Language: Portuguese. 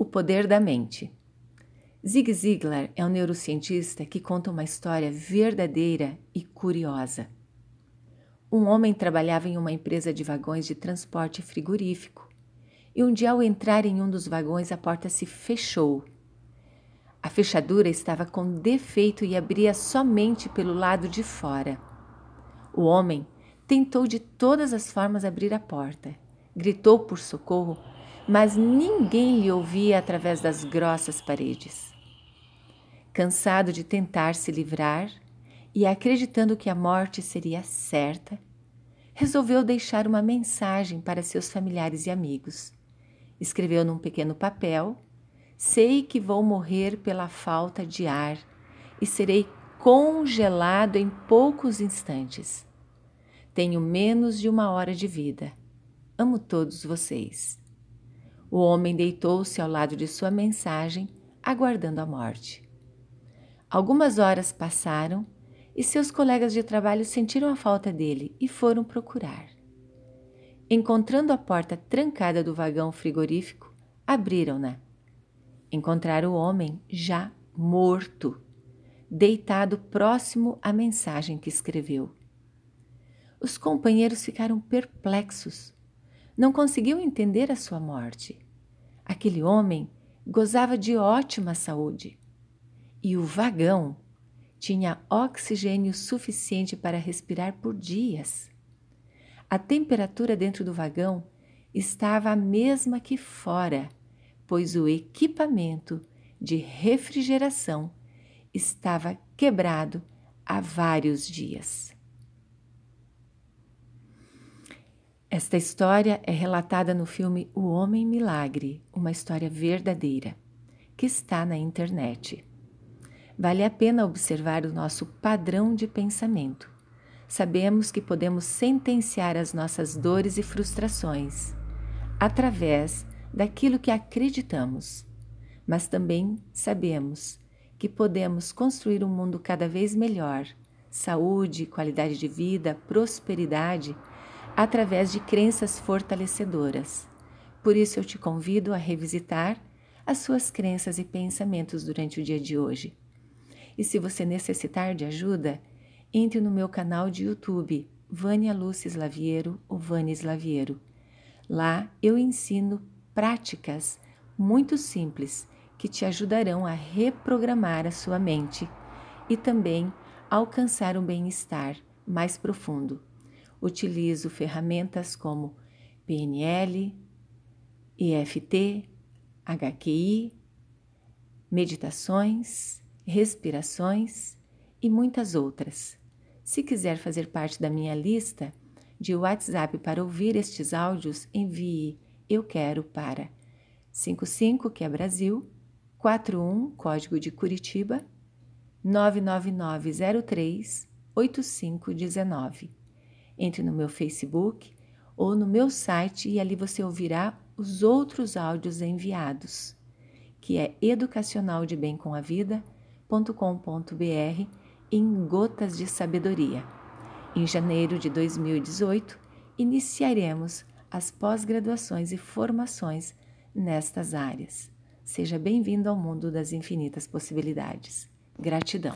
O poder da mente. Zig Ziglar é um neurocientista que conta uma história verdadeira e curiosa. Um homem trabalhava em uma empresa de vagões de transporte frigorífico e um dia, ao entrar em um dos vagões, a porta se fechou. A fechadura estava com defeito e abria somente pelo lado de fora. O homem tentou de todas as formas abrir a porta, gritou por socorro, mas ninguém lhe ouvia através das grossas paredes. Cansado de tentar se livrar, e, acreditando que a morte seria certa, resolveu deixar uma mensagem para seus familiares e amigos. Escreveu num pequeno papel: Sei que vou morrer pela falta de ar e serei congelado em poucos instantes. Tenho menos de uma hora de vida. Amo todos vocês. O homem deitou-se ao lado de sua mensagem, aguardando a morte. Algumas horas passaram e seus colegas de trabalho sentiram a falta dele e foram procurar. Encontrando a porta trancada do vagão frigorífico, abriram-na. Encontraram o homem já morto, deitado próximo à mensagem que escreveu. Os companheiros ficaram perplexos. Não conseguiam entender a sua morte. Aquele homem gozava de ótima saúde e o vagão tinha oxigênio suficiente para respirar por dias. A temperatura dentro do vagão estava a mesma que fora, pois o equipamento de refrigeração estava quebrado há vários dias. Esta história é relatada no filme O Homem Milagre, uma história verdadeira, que está na internet. Vale a pena observar o nosso padrão de pensamento. Sabemos que podemos sentenciar as nossas dores e frustrações através daquilo que acreditamos, mas também sabemos que podemos construir um mundo cada vez melhor, saúde, qualidade de vida, prosperidade, através de crenças fortalecedoras. Por isso eu te convido a revisitar as suas crenças e pensamentos durante o dia de hoje. E se você necessitar de ajuda, entre no meu canal de YouTube, Vânia Lúcia Slaviero ou Vânia Slaviero. Lá eu ensino práticas muito simples que te ajudarão a reprogramar a sua mente e também alcançar um bem-estar mais profundo. Utilizo ferramentas como PNL, EFT, HQI, meditações respirações e muitas outras. Se quiser fazer parte da minha lista de WhatsApp para ouvir estes áudios, envie Eu Quero para 55, que é Brasil, 41, código de Curitiba, 99903 8519. Entre no meu Facebook ou no meu site e ali você ouvirá os outros áudios enviados, que é Educacional de Bem com a Vida www.sabedoria.com.br em Gotas de Sabedoria. Em janeiro de 2018, iniciaremos as pós-graduações e formações nestas áreas. Seja bem-vindo ao mundo das infinitas possibilidades. Gratidão.